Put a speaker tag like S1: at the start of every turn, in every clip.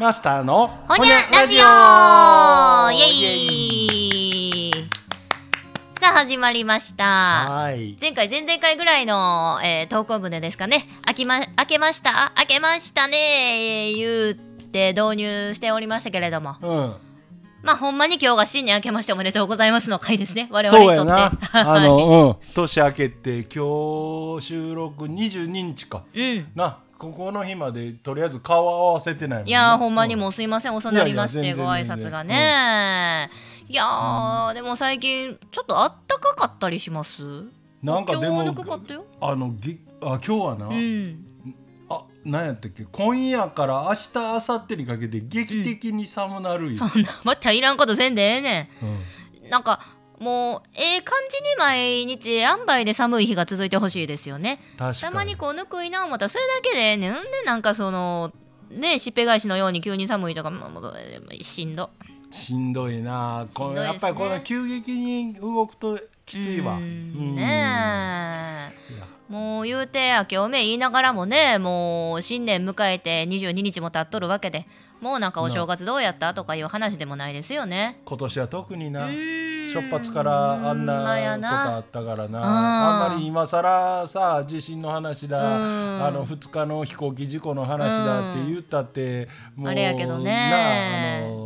S1: マスターの
S2: ほにゃラジオ。イエイ。さあ始まりました。
S1: はい。
S2: 前回前々回ぐらいの、えー、投稿文でですかね。開きま開けました？開けましたね言って導入しておりましたけれども。
S1: うん。
S2: まあほんまに今日が新年明けましておめでとうございますの回ですね。我々にとって。
S1: そうやなあの、うん、年明けて今日収録22日か。
S2: うん。
S1: なここの日までとりあえず顔合わせてないもんね。
S2: いやーほんまに
S1: う
S2: もうすいません。遅なりましてご挨拶がね、いやーでも最近ちょっとあったかかったりします？
S1: なんかでも
S2: 今日はぬくかったよ。
S1: あのぎあ今日はな、
S2: うん。
S1: あなんやったっけ？今夜から明日明後日にかけて劇的に寒なるよ、
S2: そんなまたいらんことせんでええね
S1: うん
S2: ん。なんかもうええ感じに毎日塩梅で寒い日が続いてほしいですよね。たまにこうぬくいな思ったらそれだけでええねんんでなんかそのねしっぺ返しのように急に寒いとかもうもうしんど
S1: しんど。いなこの
S2: しんどいですね
S1: やっぱりこの急激に動くときついわ。
S2: ねもう言うて明けおめ言いながらもねもう新年迎えて22日も経っとるわけでもうなんかお正月どうやったとかいう話でもないですよね。
S1: 今年は特にな。出発からあんなことあったからな。
S2: あ
S1: んまり今更さ地震の話だ。
S2: うん。
S1: あの2日の飛行機事故の話だって言ったってもう
S2: あれやけどね。
S1: なあ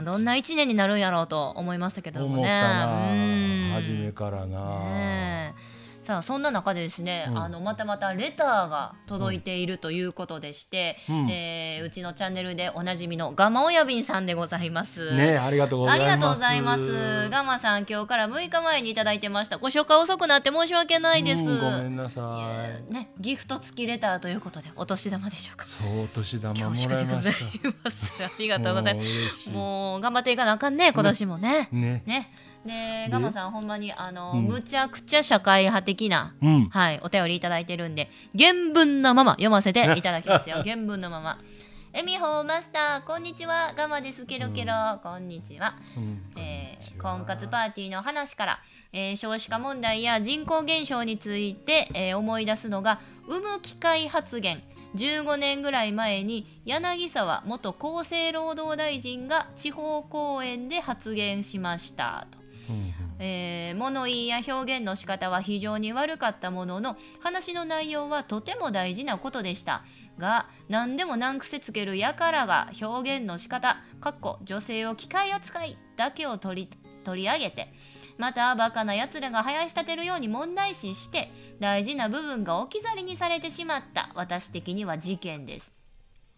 S2: んどんな一年になるんやろうと思いましたけれどもね。
S1: 初めからな
S2: ねえさあそんな中でですね、
S1: うん
S2: あのまたまたレターが届いているということでして、
S1: うん
S2: えーうちのチャンネルでおなじみのガマ親瓶さんでございます。
S1: ねありがとうござ
S2: あ
S1: います
S2: りがとうございます。ガマさん、今日から6日前にいただいてました。ご紹介遅くなって申し訳ないです。
S1: うんごめんなさい
S2: ね、ギフト付きレターということで、お年玉でしょうか。
S1: そうお年玉も
S2: 恐縮でござい
S1: ま
S2: す。ありがとうございます。
S1: い
S2: もう頑張っていかなあかんね、今年もね。
S1: ね
S2: ね。で、ガマさん、ほんまに、あの、
S1: うん
S2: むちゃくちゃ社会派的な。
S1: うん
S2: はい、お便りいただいてるんで、原文のまま読ませて いただきますよ。原文のまま。えみほマスター、こんにちは。ガマです。ケロケロ、こんにちは。
S1: うん
S2: えー婚活パーティーの話から、えー少子化問題や人口減少について、えー思い出すのが産む機会発言15年ぐらい前に柳沢元厚生労働大臣が地方講演で発言しましたと。えー物言いや表現の仕方は非常に悪かったものの話の内容はとても大事なことでした。が何でも難癖つける輩が表現の仕方かっこ女性を機械扱いだけを取り取り上げてまたバカなやつらが林立てるように問題視して大事な部分が置き去りにされてしまった私的には事件です。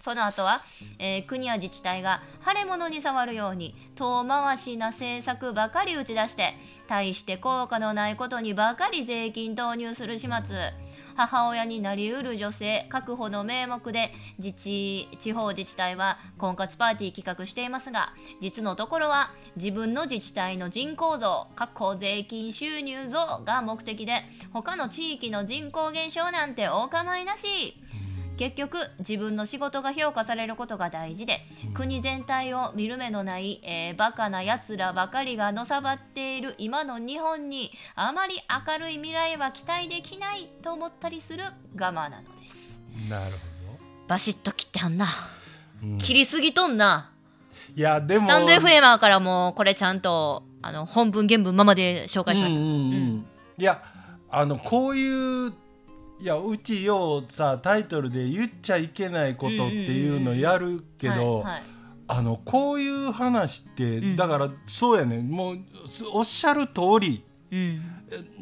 S2: その後は、えー国や自治体が腫れ物に触るように遠回しな政策ばかり打ち出して大して効果のないことにばかり税金投入する始末。母親になりうる女性確保の名目で自治地方自治体は婚活パーティー企画していますが実のところは自分の自治体の人口増確保税金収入増が目的で他の地域の人口減少なんてお構いなし。結局自分の仕事が評価されることが大事で、国全体を見る目のない、えーバカなやつらばかりがのさばっている今の日本にあまり明るい未来は期待できないと思ったりするガマなのです。
S1: なる
S2: バシッと切ってはんな、
S1: ほど、うん。
S2: 切りすぎとんな。い
S1: やでも。
S2: スタンド FM からもこれちゃんとあの本文原文ままで紹介しました、
S1: うんうん。うん。いやあのこういういやうちようさタイトルで言っちゃいけないことっていうのやるけど、あのこういう話って、
S2: うん。
S1: だからそうやねもうすおっしゃる通り。
S2: うん。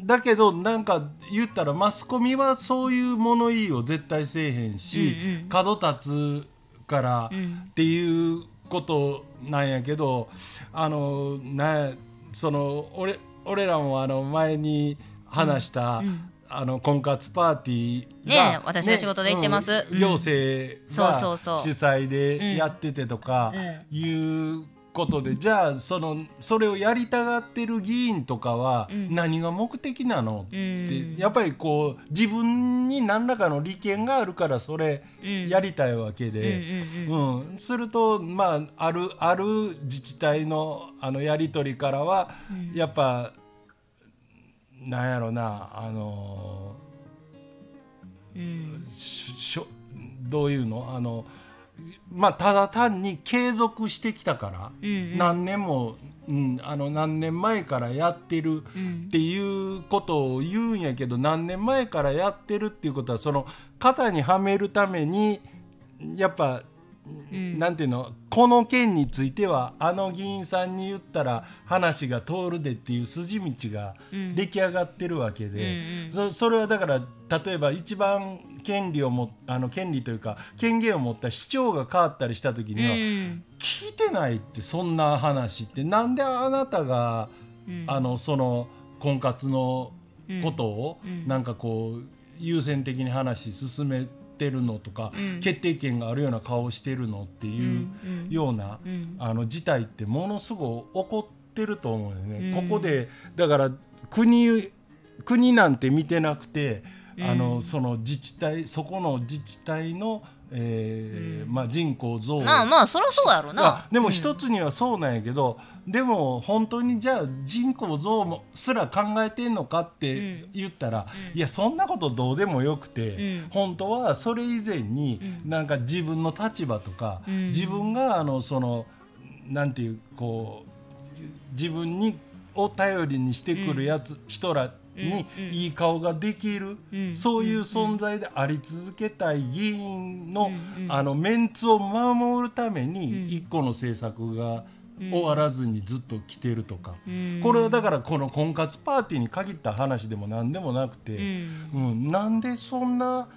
S1: だけどなんか言ったらマスコミはそういう物言いを絶対せえへんし、
S2: うんうん。
S1: 角立つから
S2: うん。
S1: っていうことなんやけどあのなその俺俺らもあの前に話した、
S2: うん
S1: あの婚活パーティーが、
S2: ねえ私の仕事で行ってます。うん。
S1: うん行政が主催でやっててとか
S2: うん。
S1: いうことで、じゃあそのそれをやりたがってる議員とかは
S2: うん。
S1: 何が目的なの？って、
S2: うん。
S1: やっぱりこう自分に何らかの利権があるからそれ
S2: うん。
S1: やりたいわけで。
S2: うんうんうん。
S1: うん、すると、まあ、あるある自治体のあのやり取りからは、やっぱなんやろなあの
S2: うん。
S1: ししょどういうの？あのまあただ単に継続してきたから、
S2: うんうん。
S1: 何年も、うん、あの何年前からやってる
S2: うん。
S1: っていうことを言うんやけど何年前からやってるっていうことはその肩にはめるためにやっぱ、
S2: うん
S1: なんていうの？この件についてはあの議員さんに言ったら話が通るでっていう筋道が
S2: うん。
S1: 出来上がってるわけで、そそれはだから例えば一番権利をもあの権利というか権限を持った市長が変わったりした時には、
S2: うん。
S1: 聞いてないってそんな話ってなんであなたが、
S2: うん。
S1: あのその婚活のことを、
S2: うん。
S1: なんかこう優先的に話進めてるのとか、
S2: うん。
S1: 決定権があるような顔をしてるのっていうような、
S2: うん。
S1: あの事態ってものすごい起こってると思うよね。
S2: うん。
S1: ここでだから国国なんて見てなくて、あ
S2: うん。
S1: のその自治体そこの自治体の、えー
S2: うん。
S1: まあ、人口増
S2: まあまあそりゃそうやろな。
S1: あでも一
S2: つ、
S1: つにはそうなんやけど、でも本当にじゃあ人口増もすら考えてんのかって言ったら、
S2: うん。
S1: いやそんなことどうでもよくて、
S2: うん。
S1: 本当はそれ以前に、
S2: うん。
S1: なんか自分の立場とか、
S2: うん。
S1: 自分があのそのなんていうこう自分にを頼りにしてくるやつ、人らにいい顔ができる、
S2: うん。
S1: そういう存在であり続けたい議員の,、あのメンツを守るため
S2: うん。
S1: に一個の政策が
S2: うん。
S1: 終わらずにずっと来てるとか、
S2: うん。
S1: これはだからこの婚活パーティーに限った話でも何でもなくて、
S2: うん。
S1: うんなんでそんな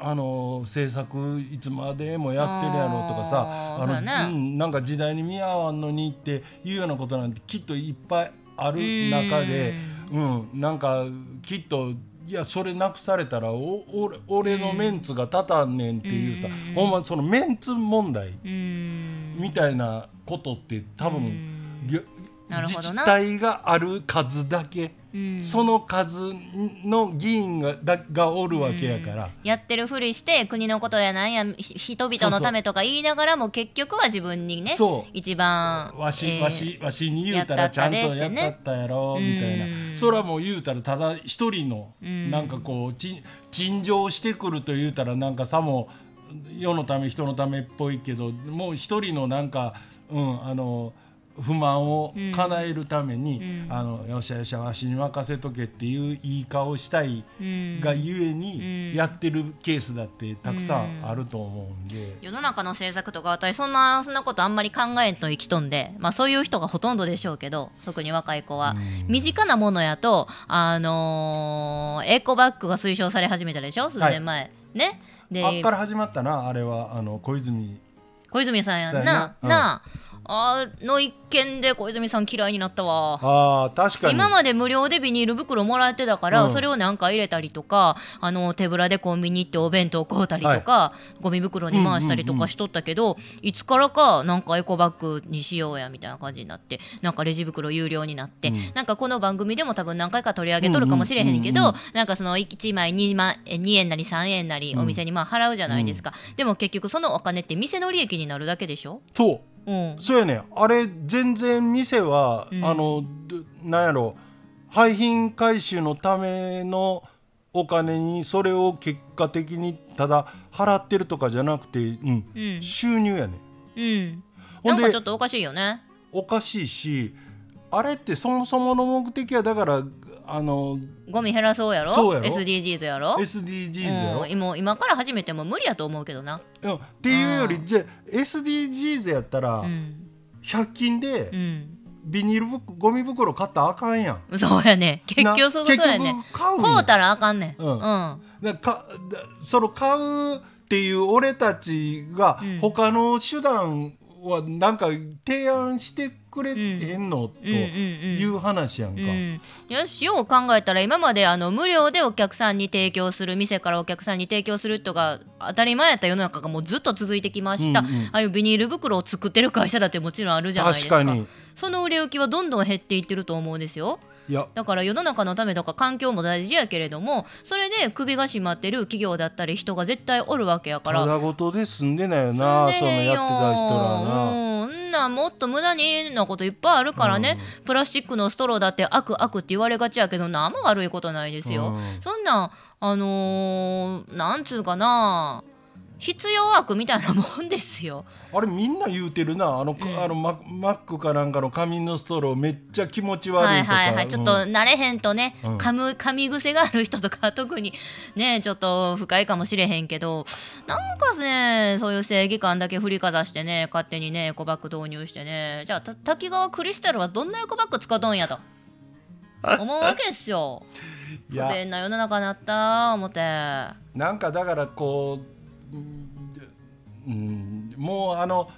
S1: あの政策いつまでもやってるやろとかさ
S2: あ
S1: の、
S2: ね
S1: うん、なんか時代に見合わんのにっていうようなことなんてきっといっぱいある中で、うん、なんかきっといやそれなくされたらお俺俺のメンツが立たんねんっていうさ、
S2: うん。
S1: ほんまそのメンツ問題
S2: うん。
S1: みたいなことって多分、自治体がある数だけ、
S2: うん。
S1: その数の議員がだがおるわけやから。
S2: やってるふりして国のことやなんやひ人々のためとか言いながらも結局は自分にね
S1: そう。
S2: 一番
S1: わし、
S2: えー
S1: わしわしに言うたらちゃんとやったったやろ
S2: ね
S1: みたいな、
S2: うん
S1: それはもう言うたらただ一人の、
S2: うん。
S1: なんかこうち陳情してくると言うたらなんかさも世のため人のためっぽいけどもう一人のなんか、うん、あの不満を叶えるために、
S2: うん。
S1: あのよっしゃよっしゃわしに任せとけっていう言い顔したい
S2: うん。
S1: がゆえ
S2: うん。
S1: にやってるケースだってたくさんあると思うんで。
S2: 世の中の政策とか私そんなそんなことあんまり考えんと生きとんで、まあ、そういう人がほとんどでしょうけど特に若い子は、
S1: うん。
S2: 身近なものやと、あのーエコバッグが推奨され始めたでしょ？数年前、ね？で
S1: あっから始まったなあれは。あの小泉。
S2: 小泉さんやんな。
S1: な
S2: ああの一件で小泉さん嫌いになったわ。
S1: あー確かに。
S2: 今まで無料でビニール袋もらえてたから、
S1: うん。
S2: それをなんか入れたりとかあの手ぶらでコンビニ行ってお弁当買うたりとか、ゴミ袋に回したりとかしとったけど、いつからかなんかエコバッグにしようやみたいな感じになってなんかレジ袋有料になって、
S1: うん。
S2: なんかこの番組でも多分何回か取り上げとるかもしれへんけど、
S1: うんうんうん
S2: なんかその1枚 2, 万え2円なり3円なりお店にまあ払うじゃないですか、でも結局そのお金って店の利益になるだけでしょ、
S1: そう
S2: うん、
S1: そうやねあれ全然店は、
S2: うん。
S1: あのどなんやろ。廃品回収のためのお金にそれを結果的にただ払ってるとかじゃなくて、うん。
S2: うん。
S1: 収入やね
S2: うん、
S1: ほ
S2: なんかちょっとおかしいよね。
S1: おかしいしあれってそもそもの目的はだからあの
S2: ゴミ減らそうやろ？
S1: そうやろ
S2: ？SDGs やろ
S1: ？SDGs やろ、
S2: うん、今今から始めても無理やと思うけどな。
S1: うんっていうより、
S2: うん
S1: じゃあ SDGs やったら、
S2: うん。
S1: 100均で
S2: うん。
S1: ビニール袋ゴミ袋買ったらあかんやん。
S2: そうやね。結局そうやね。買うたらあかんねん。
S1: うん
S2: うん。
S1: だかだその買うっていう俺たちが
S2: うん
S1: 他の手段はなんか提案してくれへんの？と
S2: うんうんうん。
S1: いう話やんか。
S2: うん、よしよう考えたら今まであの無料でお客さんに提供する店からお客さんに提供するとか当たり前やった世の中がもうずっと続いてきました、
S1: うんうん。
S2: ああいうビニール袋を作ってる会社だってもちろんあるじゃないですか。その売れ行きはどんどん減っていってると思うんですよだから世の中のためとか環境も大事やけれどもそれで首が締まってる企業だったり人が絶対おるわけやから。
S1: ただごとで済んでないよなそのやってた人らな。
S2: うんんなもっと無駄になこといっぱいあるからね、プラスチックのストローだって悪悪って言われがちやけど何も悪いことないですよ、
S1: うん。
S2: そんなんあのーなんつうかな必要悪みたいなもんですよ。
S1: あれみんな言うてるな。あの、
S2: うん。
S1: あのママックかなんかの紙のストローめっちゃ気持ち悪
S2: はいい
S1: とか、
S2: はいはい、ちょっと
S1: うん。
S2: 慣れへんとね、
S1: うん。
S2: 噛む噛み癖がある人とか特にねちょっと不快かもしれへんけど。なんかねそういう正義感だけ振りかざしてね勝手にねエコバッグ導入してね。じゃあた滝川クリスタルはどんなエコバッグ使うとんやと。思うわけですよ。不便な世の中になった思って。
S1: なんかだからこう、うん。うん、もうあの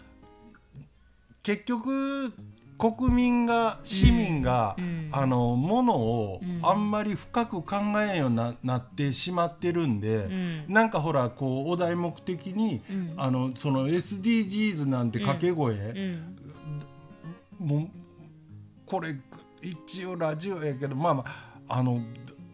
S1: 結局国民が市民が、
S2: うん。
S1: あのものを
S2: うん
S1: あんまり深く考えんようにななってしまってるんで、
S2: うん。
S1: なんかほらこうお題目的に、
S2: うん。
S1: あのその SDGs なんて掛け声、
S2: うん。
S1: もうこれ一応ラジオやけどまあまああの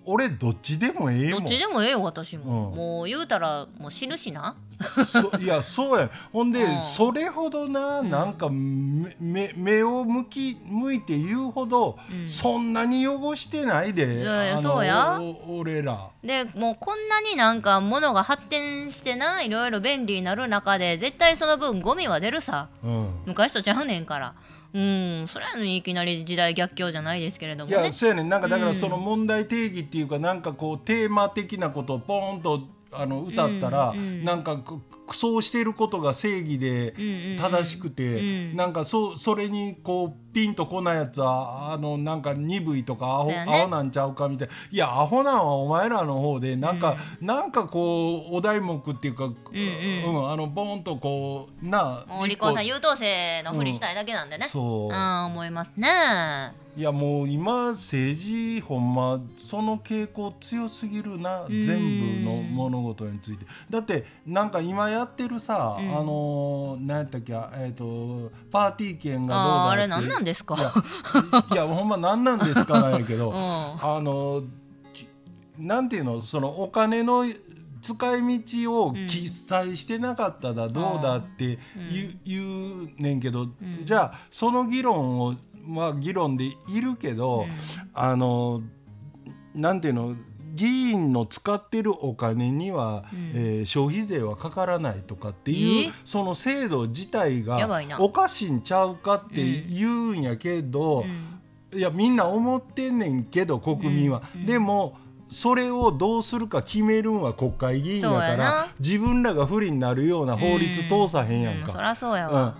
S1: 俺どっちでもええもん。
S2: どっちでもええよ私も、
S1: うん。
S2: もう言うたらもう死ぬしな。
S1: そいや そうや。ほんで、
S2: うん。
S1: それほどななんか目目目を向き向いて言うほど、
S2: うん。
S1: そんなに汚してないで、
S2: いやいや
S1: あの
S2: そうや。
S1: お俺ら。
S2: でもうこんなになんか物が発展してないろいろ便利になる中で絶対その分ゴミは出るさ。
S1: うん。
S2: 昔とちゃうねんからうん。それやのにいきなり時代逆境じゃないですけれども
S1: い
S2: ね
S1: やそうやねん。なんかだか
S2: うん。
S1: らその問題定義っていうかなんかこうテーマ的なことをポーンとあの歌ったら、
S2: うんうん
S1: なんかくそうしてることが正義で
S2: うんうんうん。
S1: 正しくて、
S2: うん。
S1: なんかそそれにこうピンとこないやつはあのなんか鈍いとかアホ,、
S2: ね。
S1: アホなんちゃうかみたいな。いやアホなんはお前らの方でなんか、なんかこうお題目っていうか、
S2: うん
S1: うん。あのボーンとこうな
S2: お利口さん優等生のふりしたいだけなんでね、
S1: そう。
S2: うん思いますね。
S1: いやもう今政治ほんまその傾向強すぎるな
S2: うん。
S1: 全部の物事について。だってなんか今やってるさ、
S2: うん。
S1: あのー何やったっけえっ、とパーティー券がどうだって。
S2: あれ何なんですか？
S1: いやほんま何なんですか なんやけど、
S2: うん。
S1: あのきなんていうの？そのお金の使い道を記載してなかったらどうだって言う,、言うねんけど、じゃあその議論をまあ議論でいるけど、あのなんていうの？議員の使ってるお金には、
S2: うん。
S1: えー消費税はかからないとかっていう
S2: え？
S1: その制度自体がおかしいんちゃうかって言うんやけど、
S2: うん。
S1: いやみんな思ってんねんけど国民は、
S2: うん。うん。
S1: でもそれをどうするか決めるんは国会議員だ
S2: そう
S1: から自分らが不利になるような法律通さへんやんか、
S2: りゃそうやわ、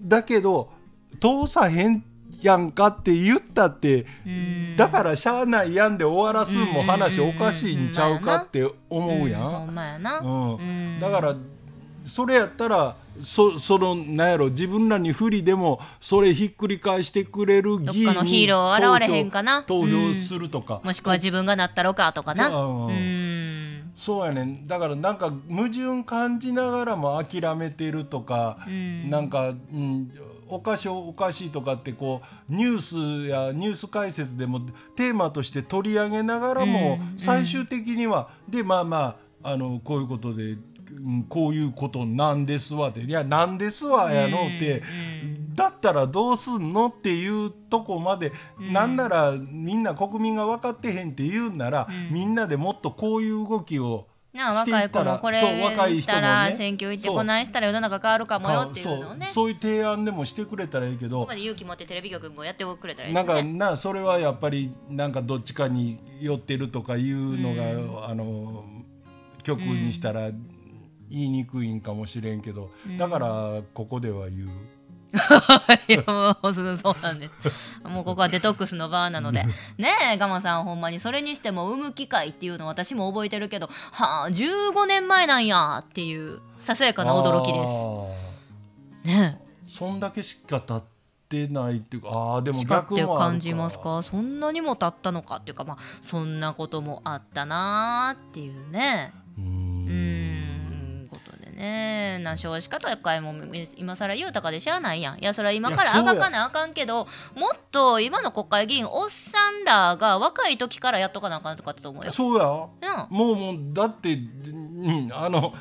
S1: だけど通さへんやんかって言ったって、
S2: うん。
S1: だからしゃあないやんで終わらすんも話
S2: うん
S1: おかしいんちゃうかって思うや
S2: ほ
S1: ん、だからそれやったらそそのなんやろ自分らに不利でもそれひっくり返してくれる議員
S2: のヒーロー現れへんかな？
S1: 投票するとか、
S2: もしくは自分がなったろかとかな？
S1: そうやねん。だからなんか矛盾感じながらも諦めてるとか、
S2: うん。
S1: なんか、うん、おかしいおかしいとかってこうニュースやニュース解説でもテーマとして取り上げながらも、
S2: うん
S1: 最終的にはでまあまああのこういうことで、うんこういうことなんですわっていやなんですわやのって、だったらどうすんのっていうとこまで、なんならみんな国民が分かってへんって言うんなら、
S2: うん。
S1: みんなでもっとこういう動きを
S2: なあ若い子もこれしたら
S1: ね
S2: 選挙行ってこないしたら世の中変わるかもよっていうのをね
S1: そういう提案でもしてくれたらいいけど
S2: ここまで勇気持ってテレビ局もやってくれたらいい
S1: なんかなそれはやっぱりなんかどっちかに寄ってるとかいうのが、あの曲にしたら言いにくいんかもしれんけど、だからここでは言う。
S2: いやもうそうなんです。もうここはデトックスの場なので。ねえガマさんほんまにそれにしても産む機会っていうの私も覚えてるけどはあ15年前なんやっていうささやかな驚きです。
S1: す。
S2: ね
S1: そんだけしか経ってないっていうかああでも逆も
S2: 感じますか。そんなにも経ったのかっていうかまあそんなこともあったなーっていうねねな少子化とかも今更言うたかでしゃあないやんいやそれは今からあがかなあかんけどもっと今の国会議員おっさんらが若い時からやっとかなあかんとかってと思うよ。
S1: そうや
S2: うん
S1: もうもうだって、うん、あの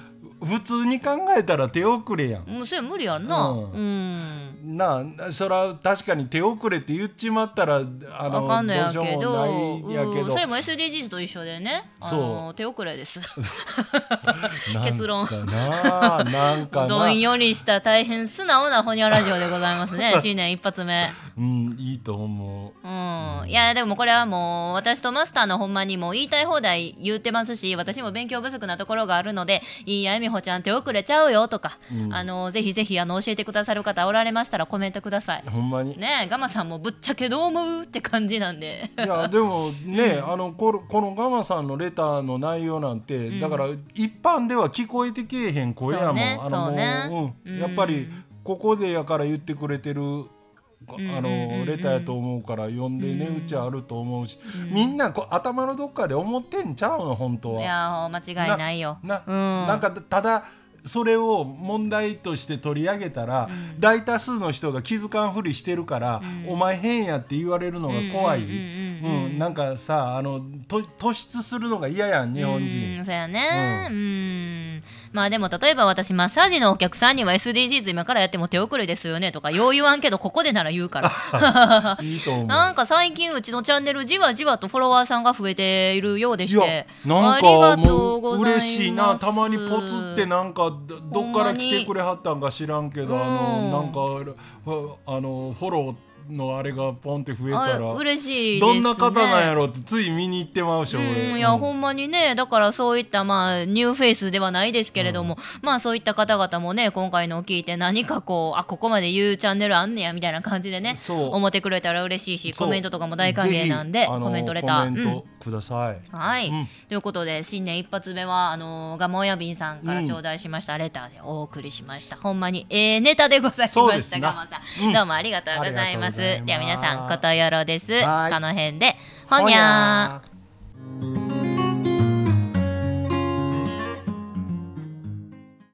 S1: 普通に考えたら手遅れやん。
S2: もうそれ無理やんな。
S1: う
S2: うんん。
S1: なあそら確かに手遅れって言っちまったらあの
S2: わかんないやけど
S1: やけど。
S2: うんそれも SDGs と一緒でね。あ
S1: そう。
S2: の手遅れです。結論。
S1: かなあなんか
S2: ど
S1: なん
S2: よりした大変素直なホニャラジオでございますね。新年一発目。
S1: うんいいと思う。
S2: うん。いやでもこれはもう私とマスターのほんまにもう言いたい放題言ってますし私も勉強不足なところがあるので「いいやえみほちゃん手遅れちゃうよ」とか、
S1: うん。
S2: あのぜひぜひあの教えてくださる方おられましたらコメントください。
S1: ほんまに？
S2: ねえガマさんもぶっちゃけどう思うって感じなんで。
S1: いや でもね、あのこのこのガマさんのレターの内容なんて、
S2: ん。
S1: だから一般では聞こえてけえへん声やもん、
S2: ね
S1: あ
S2: ね。
S1: もう、やっぱりここでやから言ってくれてる
S2: ん
S1: あのレターやと思うから読んで値打ちあると思うし、みんなこう頭のどっかで思ってんちゃうの本当
S2: い
S1: は。
S2: や間違いないよ。
S1: な,、
S2: うん。
S1: なんかただそれを問題として取り上げたら、
S2: うん。
S1: 大多数の人が気づかんふりしてるから、
S2: うん。
S1: お前変やって言われるのが怖い、
S2: うん
S1: なんかさあのと突出するのが嫌やん日本
S2: う
S1: 人
S2: んそうやね。うんまあでも例えば私マッサージのお客さんには SDGs 今からやっても手遅れですよねとかよう言わんけどここでなら言うから。
S1: いいと思う。
S2: なんか最近うちのチャンネルじわじわとフォロワーさんが増えているようでして。
S1: なん
S2: ありが
S1: かもう
S2: とうございます。
S1: 嬉しいなたまにポツってなんかどどっから来てくれはったんか知らんけどあ
S2: うん
S1: のなんかふあのフォローのあれがポンって増えた
S2: あ
S1: ら
S2: 嬉しいね。
S1: どんな方なんやろってつい見に行ってまうし俺。
S2: うんいや、
S1: うん。
S2: ほんまにねだからそういったまあニューフェイスではないですけれども、まあそういった方々もね今回のを聞いて何かこうあここまで言うチャンネルあんねやみたいな感じでね
S1: そう。
S2: 思ってくれたら嬉しいしコメントとかも大歓迎なんでコメントレター。
S1: コメントください、
S2: うんはい、
S1: うん。
S2: ということで新年一発目はあのガモヤビンさんから頂戴しましたレターでお送りしました、ほんまにええネタでございましたガモさん、
S1: うん。
S2: どうもありがとうございますでは皆さんことよろです。この辺でほにゃー。